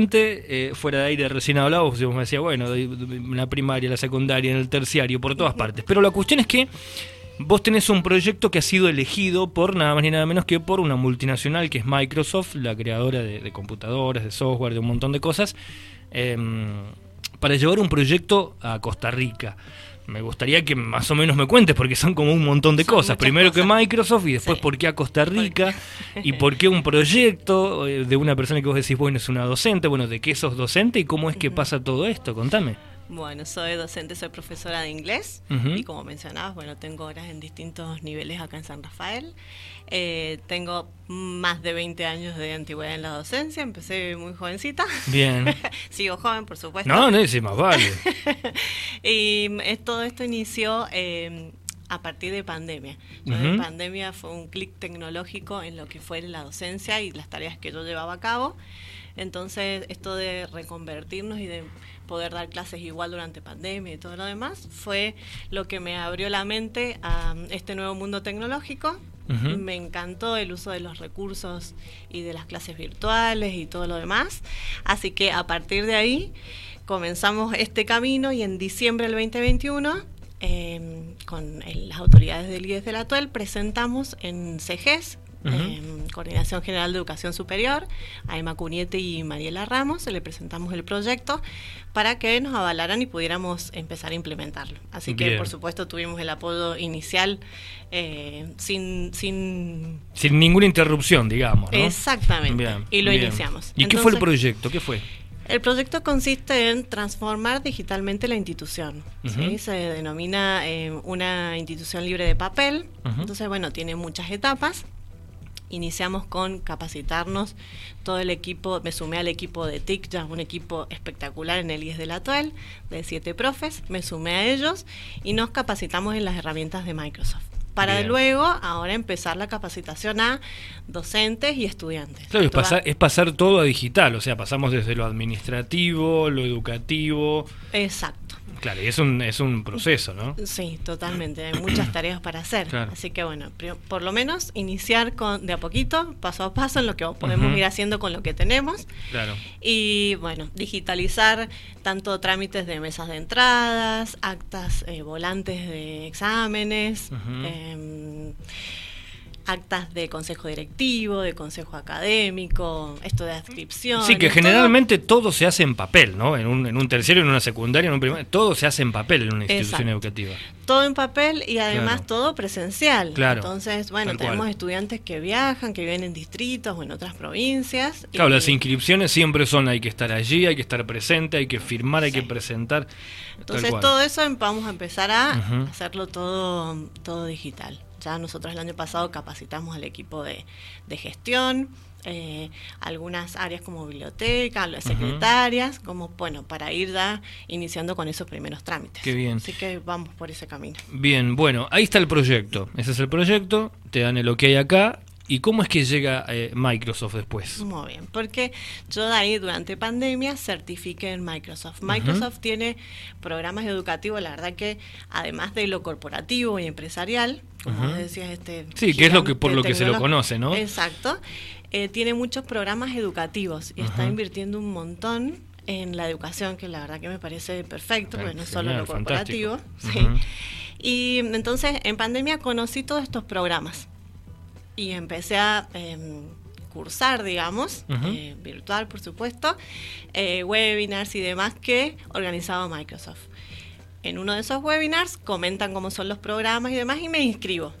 Eh, fuera de aire recién hablaba, vos me decía, bueno, en la primaria, la secundaria, en el terciario, por todas partes. Pero la cuestión es que vos tenés un proyecto que ha sido elegido por nada más ni nada menos que por una multinacional que es Microsoft, la creadora de, computadoras, de software, de un montón de cosas, em, para llevar un proyecto a Costa Rica me gustaría que más o menos me cuentes, porque son como un montón de cosas. Primero que Microsoft y después por qué a Costa Rica y por qué un proyecto eh, de una persona que vos decís, bueno, es una docente, bueno, de qué sos docente y cómo es que pasa todo esto, contame. Bueno, soy docente, soy profesora de inglés y como mencionabas, bueno, tengo horas en distintos niveles acá en San Rafael. Eh, tengo más de 20 años de antigüedad en la docencia, empecé muy jovencita. Bien. Sigo joven, por supuesto. No, no, sí, más vale. y todo esto inició eh, a partir de pandemia. Pandemia fue un clic tecnológico en lo que fue la docencia y las tareas que yo llevaba a cabo. Entonces, esto de reconvertirnos y de poder dar clases igual durante pandemia y todo lo demás, fue lo que me abrió la mente a este nuevo mundo tecnológico. Me encantó el uso de los recursos y de las clases virtuales y todo lo demás. Así que a partir de ahí comenzamos este camino y en diciembre del 2021 em, con las autoridades del IES de la TUEL presentamos en Coordinación General de Educación Superior, a Emma Cuniete y Mariela Ramos, le presentamos el proyecto para que nos avalaran y pudiéramos empezar a implementarlo. Así que, por supuesto, tuvimos el apoyo inicial eh, sin, sin... Sin ninguna interrupción, digamos. Exactamente. y lo iniciamos. ¿Y qué fue el proyecto? ¿Qué fue? El proyecto consiste en transformar digitalmente la institución. Se denomina eh, una institución libre de papel. Entonces, bueno, tiene muchas etapas. Iniciamos con capacitarnos todo el equipo, me sumé al equipo de TIC, ya un equipo espectacular en el IES de la TUEL, de siete profes, me sumé a ellos y nos capacitamos en las herramientas de Microsoft para luego ahora empezar la capacitación a docentes y estudiantes. Claro, es pasar, es pasar todo a digital, o sea, pasamos desde lo administrativo, lo educativo. Exacto. Claro, y es un, es un proceso, ¿no? Sí, totalmente. Hay muchas tareas para hacer. Así que bueno, por lo menos iniciar con de a poquito, paso a paso, en lo que podemos ir haciendo con lo que tenemos. Claro. Y bueno, digitalizar tanto trámites de mesas de entradas, actas eh, volantes de exámenes actas de consejo directivo, de consejo académico, esto de adscripción. Sí, que generalmente todo. se hace en papel, ¿no? En un, en un terciario, en una secundaria, en un primario, todo se hace en papel en una institución educativa. Todo en papel y además todo presencial. Claro. Entonces, bueno, tenemos estudiantes que viajan, que viven en distritos o en otras provincias. Claro, las inscripciones siempre son, hay que estar allí, hay que estar presente, hay que firmar, hay que presentar. Entonces, todo eso vamos a empezar a hacerlo todo, todo digital. Ya nosotros el año pasado capacitamos al equipo de, gestión, eh, algunas áreas como biblioteca, las secretarias, como bueno, para ir ya iniciando con esos primeros trámites. Qué bien. Así que vamos por ese camino. Bien, bueno, ahí está el proyecto. Ese es el proyecto, te dan el ok acá ¿Y cómo es que llega eh, Microsoft después? Muy bien, porque yo de ahí durante pandemia certifiqué en Microsoft. Microsoft tiene programas educativos, la verdad que además de lo corporativo y empresarial, como decías, este... Sí, que es lo que por lo que se lo conoce, ¿no? Exacto. Eh, tiene muchos programas educativos y está invirtiendo un montón en la educación, que la verdad que me parece perfecto, porque no es solo lo corporativo. Sí. Y entonces en pandemia conocí todos estos programas y empecé a em, cursar, digamos, eh, virtual por supuesto, eh, webinars y demás que organizaba Microsoft en uno de esos webinars comentan cómo son los programas y demás y me inscribo.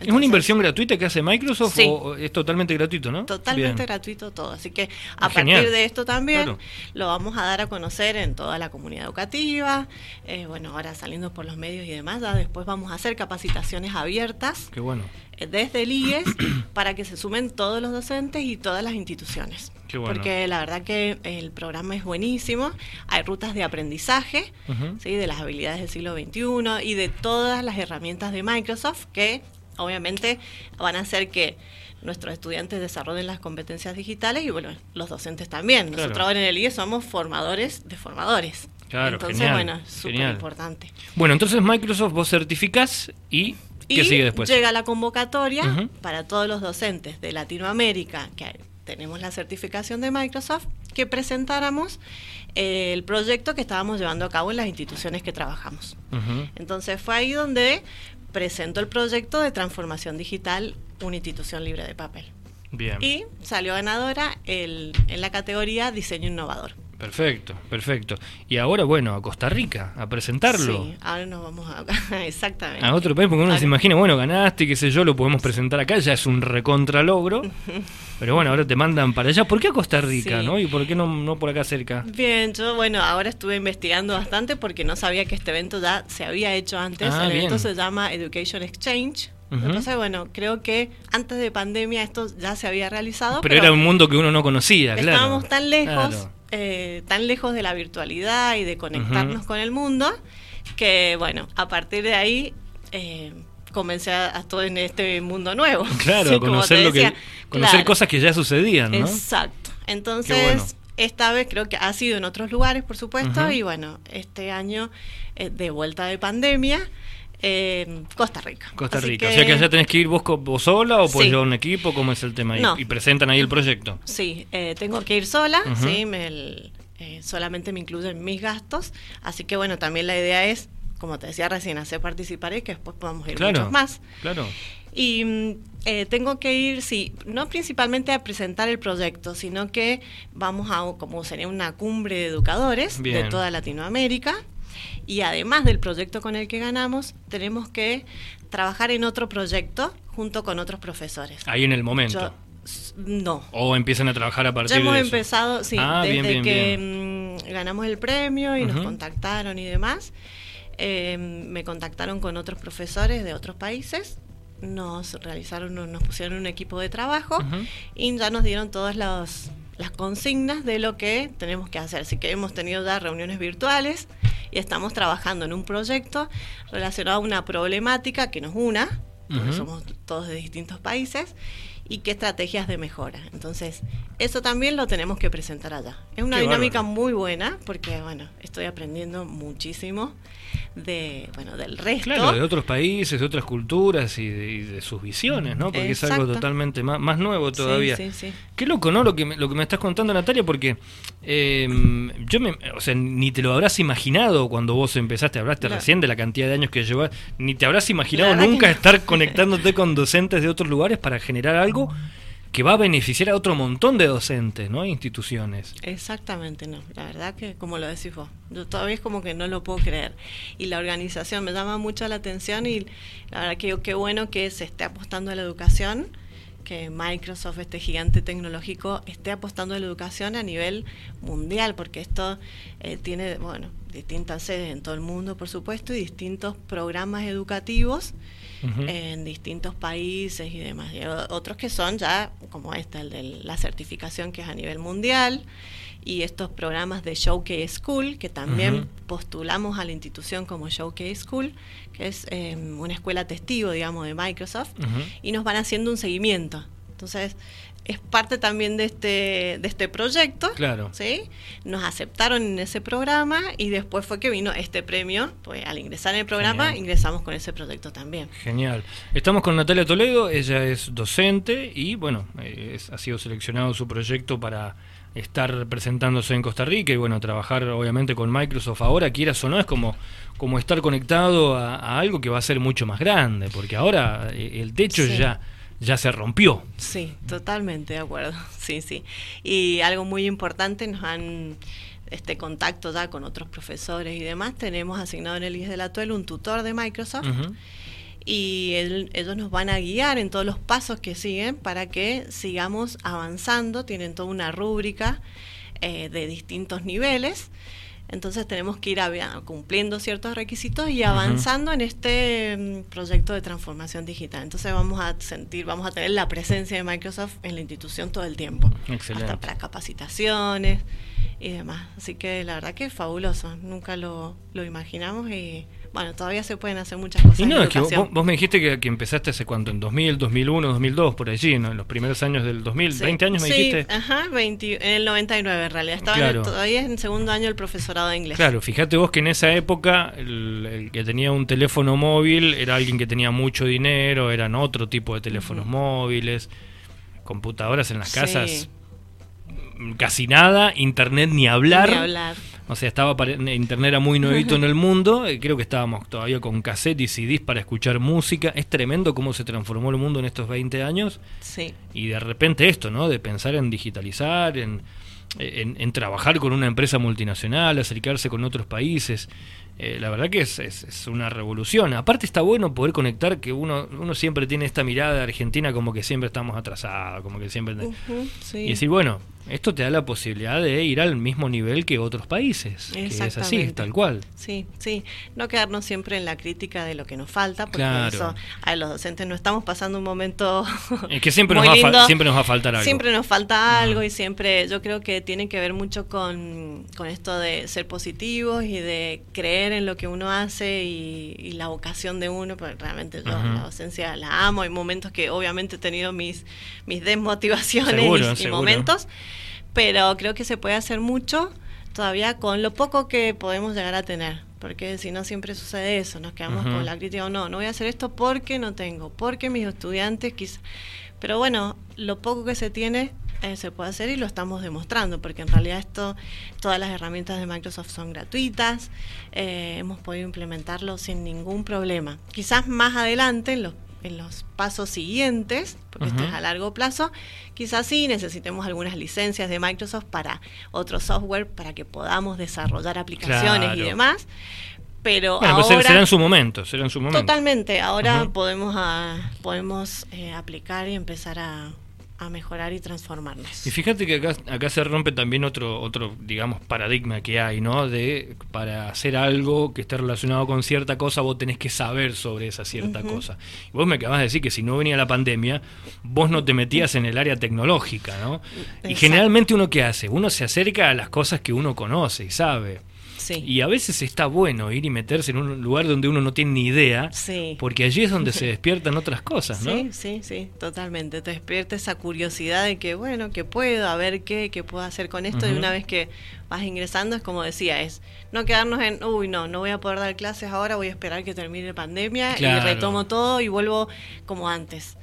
¿Es una inversión gratuita que hace Microsoft o es totalmente gratuito, no? Totalmente gratuito todo. Así que a partir de esto también lo vamos a dar a conocer en toda la comunidad educativa. Eh, bueno, ahora saliendo por los medios y demás, después vamos a hacer capacitaciones abiertas. Qué bueno. Eh, desde el IES para que se sumen todos los docentes y todas las instituciones. Porque la verdad que el programa es buenísimo. Hay rutas de aprendizaje ¿sí? de las habilidades del siglo XXI y de todas las herramientas de Microsoft que obviamente van a hacer que nuestros estudiantes desarrollen las competencias digitales y bueno, los docentes también. Nosotros ahora en el IES somos formadores de formadores. Claro, entonces, bueno, es súper importante. Bueno, entonces Microsoft vos certificás y ¿qué sigue después? Llega la convocatoria para todos los docentes de Latinoamérica que tenemos la certificación de Microsoft que presentáramos eh, el proyecto que estábamos llevando a cabo en las instituciones que trabajamos. Entonces fue ahí donde presentó el proyecto de transformación digital una institución libre de papel. Bien. Y salió ganadora el, en la categoría diseño innovador. Perfecto, perfecto. Y ahora, bueno, a Costa Rica, a presentarlo. Sí, ahora nos vamos a... Exactamente. A otro país, porque uno se imagina, bueno, ganaste, qué sé yo, lo podemos presentar acá, ya es un recontralogro. pero bueno, ahora te mandan para allá. ¿Por qué a Costa Rica, no? ¿Y por qué no, no por acá cerca? Bien, yo, bueno, ahora estuve investigando bastante porque no sabía que este evento ya se había hecho antes. Ah, el evento se llama Education Exchange. Entonces, bueno, creo que antes de pandemia esto ya se había realizado. Pero, era un mundo que uno no conocía, claro. Estábamos tan lejos, eh, tan lejos de la virtualidad y de conectarnos con el mundo, que bueno, a partir de ahí eh, comencé a, estar en este mundo nuevo. Claro, conocer, lo que, conocer cosas que ya sucedían, ¿no? Exacto. Entonces, esta vez creo que ha sido en otros lugares, por supuesto, y bueno, este año eh, de vuelta de pandemia eh, Costa Rica. Costa Rica. O sea que allá tenés que ir vos, vos sola o puedes llevar un equipo, ¿cómo es el tema? Y, presentan ahí el proyecto. Sí, eh, tengo que ir sola, sí, eh, solamente me incluyen mis gastos. Así que bueno, también la idea es, como te decía recién, hacer participar y que después podamos ir muchos más. Claro. Y mm, eh, tengo que ir, sí, no principalmente a presentar el proyecto, sino que vamos a, como sería una cumbre de educadores de toda Latinoamérica, y además del proyecto con el que ganamos, tenemos que trabajar en otro proyecto junto con otros profesores. Ahí en el momento. no. O empiezan a trabajar a partir de eso. hemos empezado, sí, ah, desde que mm, ganamos el premio y nos contactaron y demás. Eh, me contactaron con otros profesores de otros países nos realizaron, nos pusieron un equipo de trabajo y ya nos dieron todas las, las consignas de lo que tenemos que hacer. Así que hemos tenido ya reuniones virtuales y estamos trabajando en un proyecto relacionado a una problemática que nos una, porque somos todos de distintos países, y qué estrategias de mejora. Entonces, eso también lo tenemos que presentar allá. Es una dinámica muy buena porque, bueno, estoy aprendiendo muchísimo de, bueno, del resto. Claro, de otros países, de otras culturas y de, sus visiones, ¿no? Porque es algo totalmente más, más nuevo todavía. Sí, sí, sí. Qué loco, ¿no? Lo que me, lo que me estás contando, Natalia, porque em, yo me, o sea, ni te lo habrás imaginado cuando vos empezaste, hablaste recién de la cantidad de años que llevas, ni te habrás imaginado nunca estar conectándote con docentes de otros lugares para generar algo que va a beneficiar a otro montón de docentes, ¿no? Instituciones. Exactamente, no. La verdad que, como lo decís vos, yo todavía es como que no lo puedo creer. Y la organización me llama mucho la atención y la verdad que qué bueno que se esté apostando a la educación, que Microsoft, este gigante tecnológico, esté apostando a la educación a nivel mundial, porque esto eh, tiene, bueno, distintas sedes en todo el mundo, por supuesto, y distintos programas educativos en distintos países y demás. Y otros que son ya, como este, el de la certificación que es a nivel mundial, y estos programas de Showcase School, que también postulamos a la institución como Showcase School, que es em, una escuela testigo, digamos, de Microsoft, y nos van haciendo un seguimiento. Entonces, es parte también de este, de este proyecto. Claro. ¿sí? Nos aceptaron en ese programa y después fue que vino este premio. Pues al ingresar en el programa ingresamos con ese proyecto también. Genial. Estamos con Natalia Toledo, ella es docente y bueno, ha sido seleccionado su proyecto para estar presentándose en Costa Rica y bueno, trabajar obviamente con Microsoft ahora, quieras o no, es como, como estar conectado a, algo que va a ser mucho más grande, porque ahora eh, el techo ya ya se rompió. Sí, totalmente de acuerdo. Sí, sí. Y algo muy importante, nos han este contacto ya con otros profesores y demás. Tenemos asignado en el IES de la TUEL un tutor de Microsoft. Y ellos nos van a guiar en todos los pasos que siguen para que sigamos avanzando. Tienen toda una rúbrica eh, de distintos niveles entonces tenemos que ir cumpliendo ciertos requisitos y avanzando en este mm, proyecto de transformación digital. Entonces vamos a sentir, vamos a tener la presencia de Microsoft en la institución todo el tiempo. Excelente. Hasta para capacitaciones y demás. Así que la verdad que es fabuloso. Nunca lo, lo imaginamos y bueno, todavía se pueden hacer muchas cosas. Y no, es que vos, me dijiste que, empezaste hace cuánto, en 2000, 2001, 2002, por allí, ¿no? En los primeros años del 2000, 20 años me sí, dijiste. ajá, 20, en el 99 en realidad. Estaba todavía en segundo año el profesorado de inglés. Claro, fíjate vos que en esa época el, que tenía un teléfono móvil era alguien que tenía mucho dinero, eran otro tipo de teléfonos móviles, computadoras en las casas casi nada, internet ni hablar. Ni hablar. O sea, estaba internet era muy nuevito en el mundo, eh, creo que estábamos todavía con cassette y CDs para escuchar música. Es tremendo cómo se transformó el mundo en estos 20 años. Sí. Y de repente esto, ¿no? De pensar en digitalizar, en, en trabajar con una empresa multinacional, acercarse con otros países. Eh, la verdad que es, es, una revolución. Aparte está bueno poder conectar que uno, uno siempre tiene esta mirada de Argentina como que siempre estamos atrasados, como que siempre... Y decir, bueno, esto te da la posibilidad de ir al mismo nivel que otros países. Que es así, tal cual. Sí, sí. No quedarnos siempre en la crítica de lo que nos falta, porque eso, a los docentes no estamos pasando un momento. Es que siempre, nos, va siempre nos va a faltar algo. Siempre nos falta algo y siempre, yo creo que tiene que ver mucho con, con esto de ser positivos y de creer en lo que uno hace y, la vocación de uno, porque realmente yo la docencia la amo. Hay momentos que obviamente he tenido mis, mis desmotivaciones y momentos pero creo que se puede hacer mucho todavía con lo poco que podemos llegar a tener. Porque si no siempre sucede eso, nos quedamos con la crítica, o no, no voy a hacer esto porque no tengo, porque mis estudiantes quizás... Pero bueno, lo poco que se tiene eh, se puede hacer y lo estamos demostrando, porque en realidad esto, todas las herramientas de Microsoft son gratuitas, eh, hemos podido implementarlo sin ningún problema. Quizás más adelante, en los en los pasos siguientes, porque esto es a largo plazo, quizás sí necesitemos algunas licencias de Microsoft para otro software para que podamos desarrollar aplicaciones y demás. Pero pues ahora será en su momento, será en su momento. Totalmente. Ahora podemos ah, podemos eh, aplicar y empezar a, a mejorar y transformarnos. Y fíjate que acá, acá se rompe también otro, otro, digamos, paradigma que hay, ¿no? De para hacer algo que esté relacionado con cierta cosa, vos tenés que saber sobre esa cierta cosa. Y vos me acabas de decir que si no venía la pandemia, vos no te metías en el área tecnológica, ¿no? Y generalmente uno qué hace? Uno se acerca a las cosas que uno conoce y sabe. Y a veces está bueno ir y meterse en un lugar donde uno no tiene ni idea, porque allí es donde se despiertan otras cosas, ¿no? Sí, sí, sí, totalmente. Te despierta esa curiosidad de que, bueno, que puedo, a ver qué, qué puedo hacer con esto. Y una vez que vas ingresando, es como decía, es no quedarnos en, uy, no, no voy a poder dar clases ahora, voy a esperar que termine la pandemia y retomo todo y vuelvo como antes.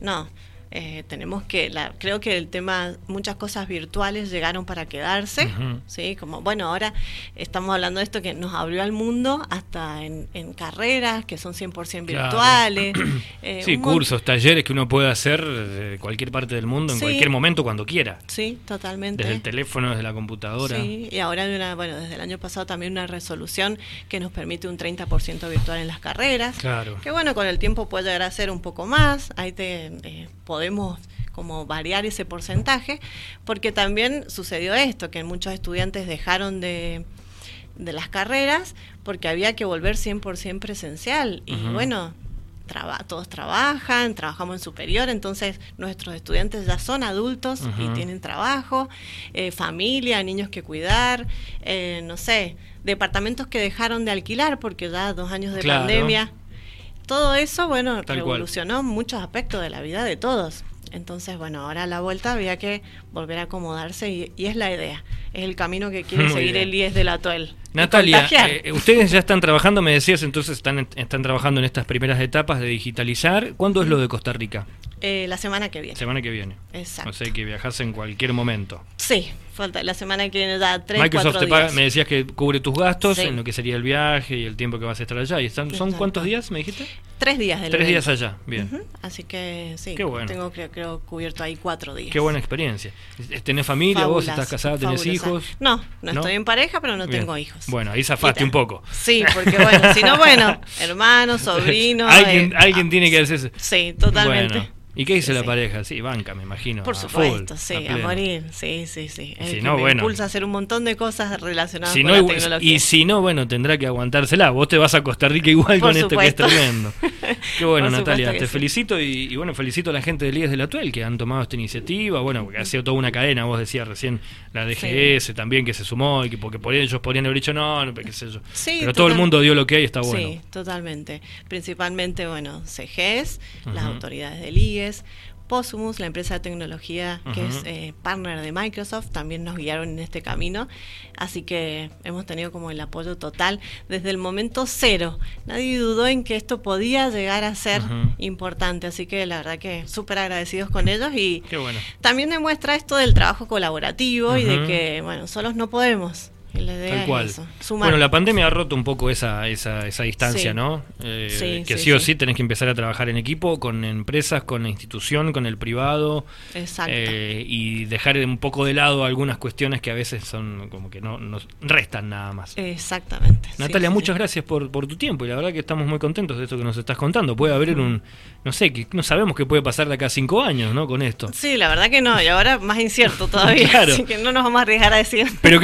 No, eh, tenemos que, la, creo que el tema, muchas cosas virtuales llegaron para quedarse, ¿sí? Como, bueno, ahora estamos hablando de esto que nos abrió al mundo hasta en, carreras que son 100% virtuales. Eh, sí, cursos, talleres que uno puede hacer de cualquier parte del mundo, en cualquier momento, cuando quiera. Sí, totalmente. Desde el teléfono, desde la computadora. Sí, y ahora, una, bueno, desde el año pasado también una resolución que nos permite un 30% virtual en las carreras. Claro. Que bueno, con el tiempo puede llegar a ser un poco más, ahí te eh, podemos como variar ese porcentaje, porque también sucedió esto, que muchos estudiantes dejaron de, de las carreras porque había que volver 100% presencial. Y bueno, todos trabajan, trabajamos en superior, entonces nuestros estudiantes ya son adultos y tienen trabajo, eh, familia, niños que cuidar, eh, no sé, departamentos que dejaron de alquilar porque ya dos años de pandemia todo eso, bueno, revolucionó muchos aspectos de la vida de todos. Entonces, bueno, ahora a la vuelta había que volver a acomodarse y, es la idea. Es el camino que quiere seguir el IES de la TOEL. Natalia, eh, ustedes ya están trabajando, me decías entonces, están, están trabajando en estas primeras etapas de digitalizar. ¿Cuándo es lo de Costa Rica? Eh, la semana que viene. Semana que viene. Exacto. O sea que viajas en cualquier momento. Sí, falta la semana que viene da tres, Microsoft te paga, me decías que cubre tus gastos en lo que sería el viaje y el tiempo que vas a estar allá. ¿Y están, son cuántos días, me dijiste? Tres días del Tres días allá, bien. Así que sí, Qué bueno. tengo creo, cubierto ahí cuatro días. Qué buena experiencia. ¿Tenés familia vos? ¿Estás casada? ¿Tenés hijos? No, no, estoy en pareja, pero no tengo hijos. Bueno, ahí zafaste un poco. Sí, porque bueno, si no, bueno, hermanos, sobrinos. alguien, eh, alguien tiene que hacer eso. Sí, totalmente. ¿Y qué dice la pareja? Sí, banca, me imagino. Por supuesto, sí, a, morir. Sí, sí, sí. si no, me impulsa a hacer un montón de cosas relacionadas con la tecnología. Y si no, bueno, tendrá que aguantársela. Vos te vas a Costa Rica igual con esto que es tremendo. Qué bueno, Natalia. Te felicito y, bueno, felicito a la gente del IES de la Tuel que han tomado esta iniciativa. Bueno, porque ha sido toda una cadena. Vos decías recién la DGS también que se sumó y que porque por ellos podrían haber dicho no, no qué sé yo. Pero todo el mundo dio lo que hay está bueno. Sí, totalmente. Principalmente, bueno, CGS, las autoridades del IES Posumus, la empresa de tecnología que es eh, partner de Microsoft, también nos guiaron en este camino. Así que hemos tenido como el apoyo total desde el momento cero. Nadie dudó en que esto podía llegar a ser importante. Así que la verdad que súper agradecidos con ellos y también demuestra esto del trabajo colaborativo y de que, bueno, solos no podemos. Tal cual. bueno, la pandemia ha roto un poco esa, esa, esa distancia, ¿no? Eh, que sí, o sí tenés que empezar a trabajar en equipo, con empresas, con la institución, con el privado. Exacto. Eh, y dejar un poco de lado algunas cuestiones que a veces son como que no nos restan nada más. Exactamente. Natalia, muchas gracias por, por tu tiempo y la verdad que estamos muy contentos de esto que nos estás contando. Puede haber un, no sé, que no sabemos qué puede pasar de acá a cinco años, ¿no? Con esto. Sí, la verdad que no, y ahora más incierto todavía. Así que no nos vamos a arriesgar a decir. Pero